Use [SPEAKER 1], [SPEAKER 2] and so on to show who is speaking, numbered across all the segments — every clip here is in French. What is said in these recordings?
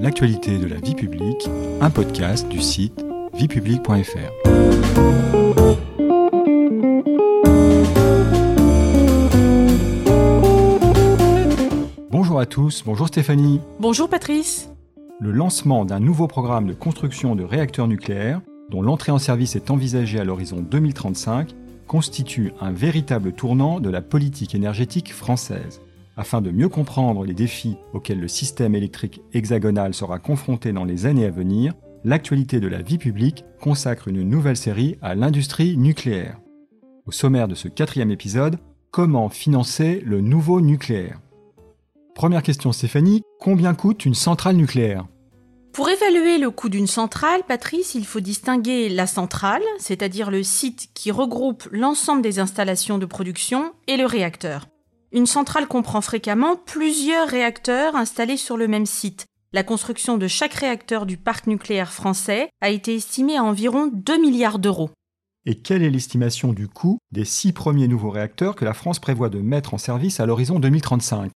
[SPEAKER 1] L'actualité de la vie publique, un podcast du site viepublique.fr. Bonjour à tous, bonjour Stéphanie.
[SPEAKER 2] Bonjour Patrice.
[SPEAKER 1] Le lancement d'un nouveau programme de construction de réacteurs nucléaires, dont l'entrée en service est envisagée à l'horizon 2035, constitue un véritable tournant de la politique énergétique française. Afin de mieux comprendre les défis auxquels le système électrique hexagonal sera confronté dans les années à venir, l'actualité de la vie publique consacre une nouvelle série à l'industrie nucléaire. Au sommaire de ce quatrième épisode, comment financer le nouveau nucléaire? Première question Stéphanie, combien coûte une centrale nucléaire?
[SPEAKER 2] Pour évaluer le coût d'une centrale, Patrice, il faut distinguer la centrale, c'est-à-dire le site qui regroupe l'ensemble des installations de production, et le réacteur. Une centrale comprend fréquemment plusieurs réacteurs installés sur le même site. La construction de chaque réacteur du parc nucléaire français a été estimée à environ 2 milliards d'euros.
[SPEAKER 1] Et quelle est l'estimation du coût des six premiers nouveaux réacteurs que la France prévoit de mettre en service à l'horizon 2035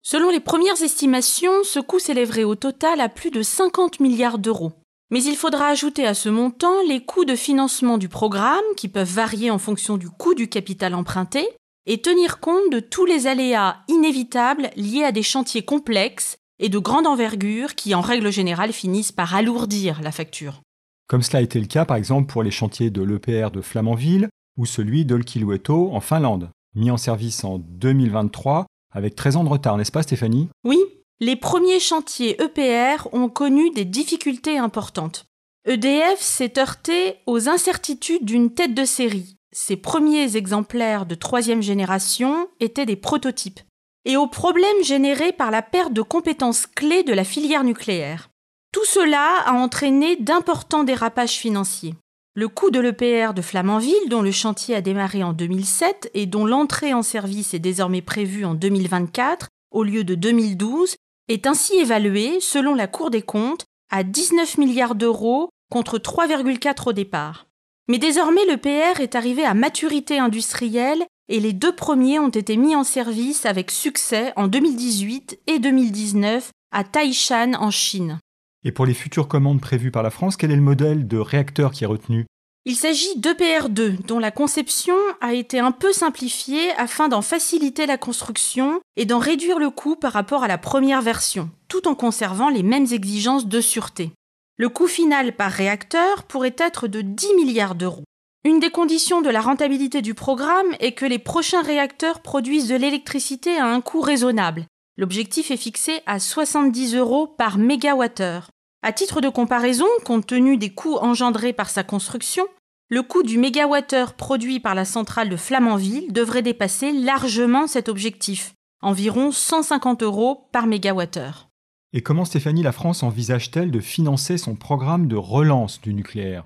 [SPEAKER 2] Selon les premières estimations, ce coût s'élèverait au total à plus de 50 milliards d'euros. Mais il faudra ajouter à ce montant les coûts de financement du programme, qui peuvent varier en fonction du coût du capital emprunté, et tenir compte de tous les aléas inévitables liés à des chantiers complexes et de grande envergure qui, en règle générale, finissent par alourdir la facture.
[SPEAKER 1] Comme cela a été le cas par exemple pour les chantiers de l'EPR de Flamanville ou celui d'Olkiluoto en Finlande, mis en service en 2023 avec 13 ans de retard, n'est-ce pas Stéphanie?
[SPEAKER 2] Oui, les premiers chantiers EPR ont connu des difficultés importantes. EDF s'est heurté aux incertitudes d'une tête de série. Ses premiers exemplaires de troisième génération étaient des prototypes. Et aux problèmes générés par la perte de compétences clés de la filière nucléaire. Tout cela a entraîné d'importants dérapages financiers. Le coût de l'EPR de Flamanville, dont le chantier a démarré en 2007 et dont l'entrée en service est désormais prévue en 2024 au lieu de 2012, est ainsi évalué, selon la Cour des comptes, à 19 milliards d'euros contre 3,4 au départ. Mais désormais l'EPR est arrivé à maturité industrielle et les deux premiers ont été mis en service avec succès en 2018 et 2019 à Taishan en Chine.
[SPEAKER 1] Et pour les futures commandes prévues par la France, quel est le modèle de réacteur qui est retenu?
[SPEAKER 2] Il s'agit d'EPR2, dont la conception a été un peu simplifiée afin d'en faciliter la construction et d'en réduire le coût par rapport à la première version, tout en conservant les mêmes exigences de sûreté. Le coût final par réacteur pourrait être de 10 milliards d'euros. Une des conditions de la rentabilité du programme est que les prochains réacteurs produisent de l'électricité à un coût raisonnable, L'objectif est fixé à 70 euros par mégawattheure. À titre de comparaison, compte tenu des coûts engendrés par sa construction, le coût du mégawattheure produit par la centrale de Flamanville devrait dépasser largement cet objectif, environ 150 euros par mégawattheure.
[SPEAKER 1] Et comment Stéphanie la France envisage-t-elle de financer son programme de relance du nucléaire?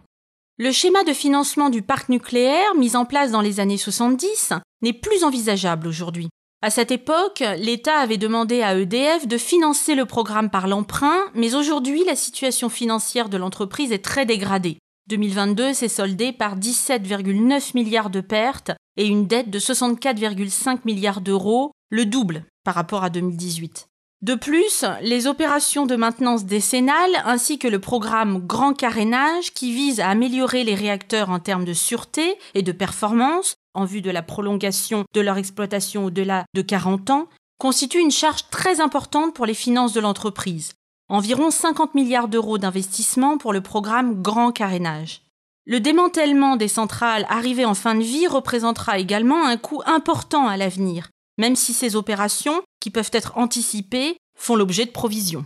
[SPEAKER 2] Le schéma de financement du parc nucléaire mis en place dans les années 70 n'est plus envisageable aujourd'hui. À cette époque, l'État avait demandé à EDF de financer le programme par l'emprunt, mais aujourd'hui, la situation financière de l'entreprise est très dégradée. 2022 s'est soldé par 17,9 milliards de pertes et une dette de 64,5 milliards d'euros, le double par rapport à 2018. De plus, les opérations de maintenance décennale ainsi que le programme Grand Carénage qui vise à améliorer les réacteurs en termes de sûreté et de performance en vue de la prolongation de leur exploitation au-delà de 40 ans constituent une charge très importante pour les finances de l'entreprise. Environ 50 milliards d'euros d'investissement pour le programme Grand Carénage. Le démantèlement des centrales arrivées en fin de vie représentera également un coût important à l'avenir, même si ces opérations, qui peuvent être anticipées, font l'objet de provisions.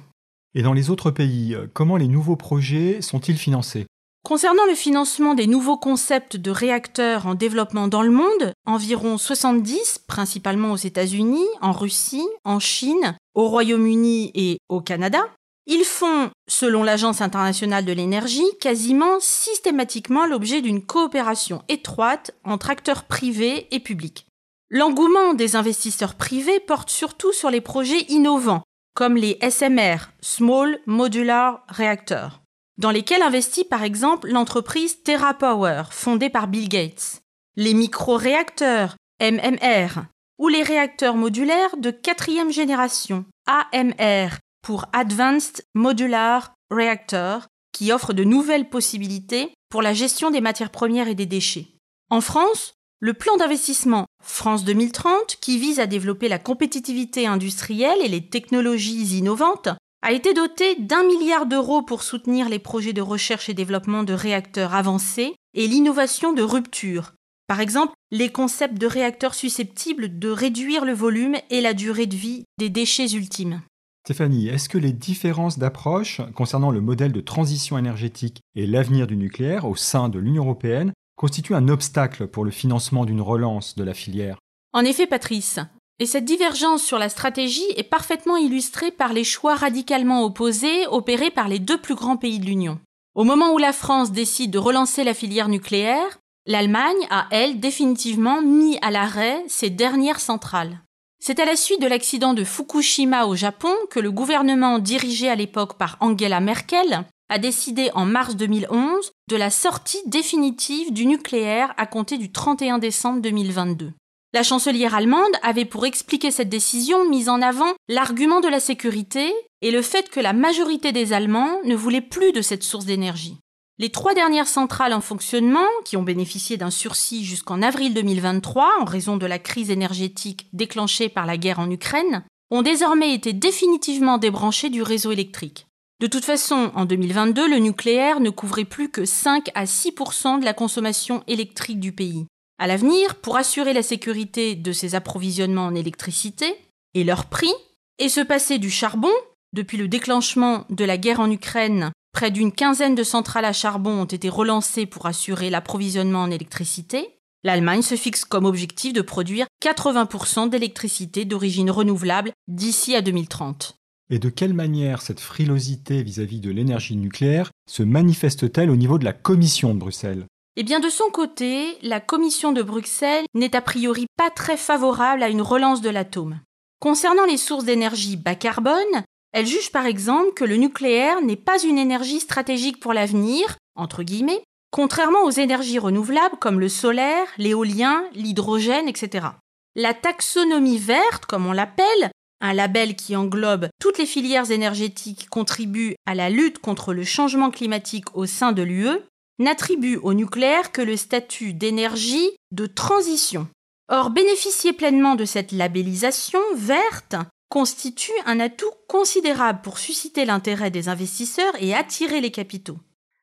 [SPEAKER 1] Et dans les autres pays, euh, comment les nouveaux projets sont-ils financés?
[SPEAKER 2] Concernant le financement des nouveaux concepts de réacteurs en développement dans le monde, environ 70, principalement aux États-Unis, en Russie, en Chine, au Royaume-Uni et au Canada, ils font, selon l'Agence internationale de l'énergie, quasiment systématiquement l'objet d'une coopération étroite entre acteurs privés et publics. L'engouement des investisseurs privés porte surtout sur les projets innovants, comme les SMR, Small Modular Reactors, dans lesquels investit par exemple l'entreprise TerraPower, fondée par Bill Gates, les micro-réacteurs, MMR, ou les réacteurs modulaires de quatrième génération, AMR, pour Advanced Modular Reactor, qui offre de nouvelles possibilités pour la gestion des matières premières et des déchets. En France, le plan d'investissement France 2030, qui vise à développer la compétitivité industrielle et les technologies innovantes, a été doté d'un milliard d'euros pour soutenir les projets de recherche et développement de réacteurs avancés et l'innovation de rupture. Par exemple, les concepts de réacteurs susceptibles de réduire le volume et la durée de vie des déchets ultimes.
[SPEAKER 1] Stéphanie, est-ce que les différences d'approche concernant le modèle de transition énergétique et l'avenir du nucléaire au sein de l'Union européenne constituent un obstacle pour le financement d'une relance de la filière
[SPEAKER 2] En effet, Patrice, et cette divergence sur la stratégie est parfaitement illustrée par les choix radicalement opposés opérés par les deux plus grands pays de l'Union. Au moment où la France décide de relancer la filière nucléaire, l'Allemagne a, elle, définitivement mis à l'arrêt ses dernières centrales. C'est à la suite de l'accident de Fukushima au Japon que le gouvernement dirigé à l'époque par Angela Merkel a décidé en mars 2011 de la sortie définitive du nucléaire à compter du 31 décembre 2022. La chancelière allemande avait pour expliquer cette décision mis en avant l'argument de la sécurité et le fait que la majorité des Allemands ne voulaient plus de cette source d'énergie. Les trois dernières centrales en fonctionnement, qui ont bénéficié d'un sursis jusqu'en avril 2023 en raison de la crise énergétique déclenchée par la guerre en Ukraine, ont désormais été définitivement débranchées du réseau électrique. De toute façon, en 2022, le nucléaire ne couvrait plus que 5 à 6% de la consommation électrique du pays. À l'avenir, pour assurer la sécurité de ces approvisionnements en électricité et leur prix, et se passer du charbon, depuis le déclenchement de la guerre en Ukraine, près d'une quinzaine de centrales à charbon ont été relancées pour assurer l'approvisionnement en électricité, l'Allemagne se fixe comme objectif de produire 80% d'électricité d'origine renouvelable d'ici à 2030.
[SPEAKER 1] Et de quelle manière cette frilosité vis-à-vis de l'énergie nucléaire se manifeste-t-elle au niveau de la Commission de Bruxelles?
[SPEAKER 2] Eh bien, de son côté, la Commission de Bruxelles n'est a priori pas très favorable à une relance de l'atome. Concernant les sources d'énergie bas carbone, elle juge par exemple que le nucléaire n'est pas une énergie stratégique pour l'avenir, entre guillemets, contrairement aux énergies renouvelables comme le solaire, l'éolien, l'hydrogène, etc. La taxonomie verte, comme on l'appelle, un label qui englobe toutes les filières énergétiques qui contribuent à la lutte contre le changement climatique au sein de l'UE, n'attribue au nucléaire que le statut d'énergie de transition. Or, bénéficier pleinement de cette labellisation verte constitue un atout considérable pour susciter l'intérêt des investisseurs et attirer les capitaux.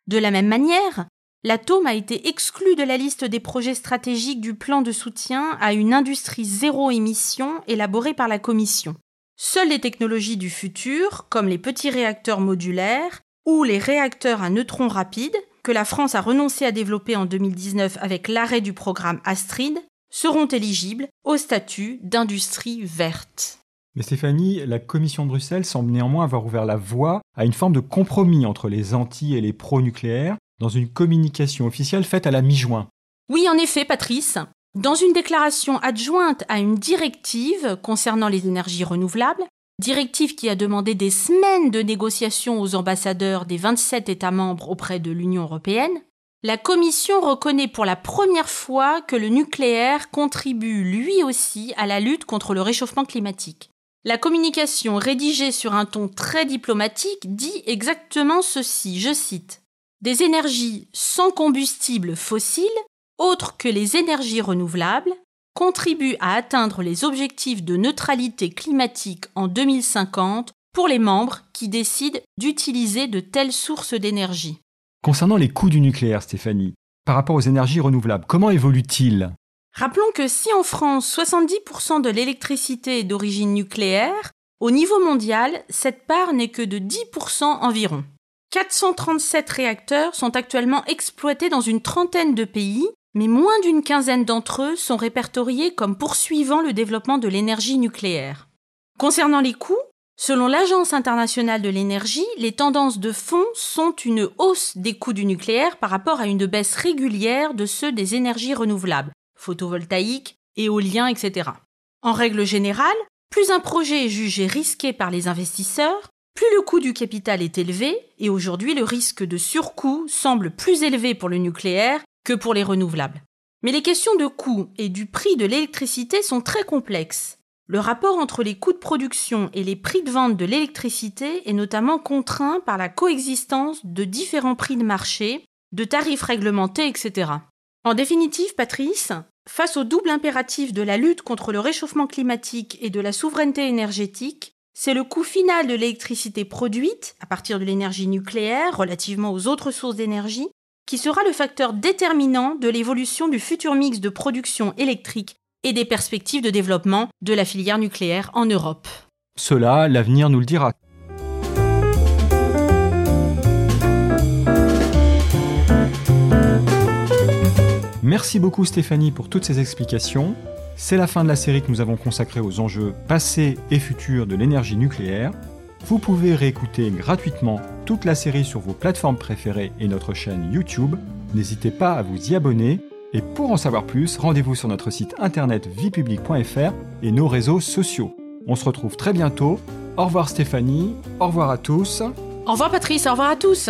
[SPEAKER 2] De la même manière, l'atome a été exclu de la liste des projets stratégiques du plan de soutien à une industrie zéro émission élaboré par la Commission. Seules les technologies du futur, comme les petits réacteurs modulaires ou les réacteurs à neutrons rapides, que la France a renoncé à développer en 2019 avec l'arrêt du programme Astrid seront éligibles au statut d'industrie verte.
[SPEAKER 1] Mais Stéphanie, la Commission de Bruxelles semble néanmoins avoir ouvert la voie à une forme de compromis entre les anti et les pro-nucléaires dans une communication officielle faite à la mi-juin.
[SPEAKER 2] Oui, en effet, Patrice. Dans une déclaration adjointe à une directive concernant les énergies renouvelables, directive qui a demandé des semaines de négociations aux ambassadeurs des 27 États membres auprès de l'Union européenne, la Commission reconnaît pour la première fois que le nucléaire contribue lui aussi à la lutte contre le réchauffement climatique. La communication rédigée sur un ton très diplomatique dit exactement ceci, je cite Des énergies sans combustible fossile, autres que les énergies renouvelables, contribue à atteindre les objectifs de neutralité climatique en 2050 pour les membres qui décident d'utiliser de telles sources d'énergie.
[SPEAKER 1] Concernant les coûts du nucléaire, Stéphanie, par rapport aux énergies renouvelables, comment évoluent-ils
[SPEAKER 2] Rappelons que si en France 70% de l'électricité est d'origine nucléaire, au niveau mondial, cette part n'est que de 10% environ. 437 réacteurs sont actuellement exploités dans une trentaine de pays mais moins d'une quinzaine d'entre eux sont répertoriés comme poursuivant le développement de l'énergie nucléaire. Concernant les coûts, selon l'Agence internationale de l'énergie, les tendances de fond sont une hausse des coûts du nucléaire par rapport à une baisse régulière de ceux des énergies renouvelables, photovoltaïques, éoliens, etc. En règle générale, plus un projet est jugé risqué par les investisseurs, plus le coût du capital est élevé, et aujourd'hui le risque de surcoût semble plus élevé pour le nucléaire que pour les renouvelables. Mais les questions de coût et du prix de l'électricité sont très complexes. Le rapport entre les coûts de production et les prix de vente de l'électricité est notamment contraint par la coexistence de différents prix de marché, de tarifs réglementés, etc. En définitive, Patrice, face au double impératif de la lutte contre le réchauffement climatique et de la souveraineté énergétique, c'est le coût final de l'électricité produite à partir de l'énergie nucléaire relativement aux autres sources d'énergie qui sera le facteur déterminant de l'évolution du futur mix de production électrique et des perspectives de développement de la filière nucléaire en Europe.
[SPEAKER 1] Cela, l'avenir nous le dira. Merci beaucoup Stéphanie pour toutes ces explications. C'est la fin de la série que nous avons consacrée aux enjeux passés et futurs de l'énergie nucléaire. Vous pouvez réécouter gratuitement toute la série sur vos plateformes préférées et notre chaîne YouTube. N'hésitez pas à vous y abonner et pour en savoir plus, rendez-vous sur notre site internet viepublic.fr et nos réseaux sociaux. On se retrouve très bientôt. Au revoir Stéphanie, au revoir à tous.
[SPEAKER 2] Au revoir Patrice, au revoir à tous.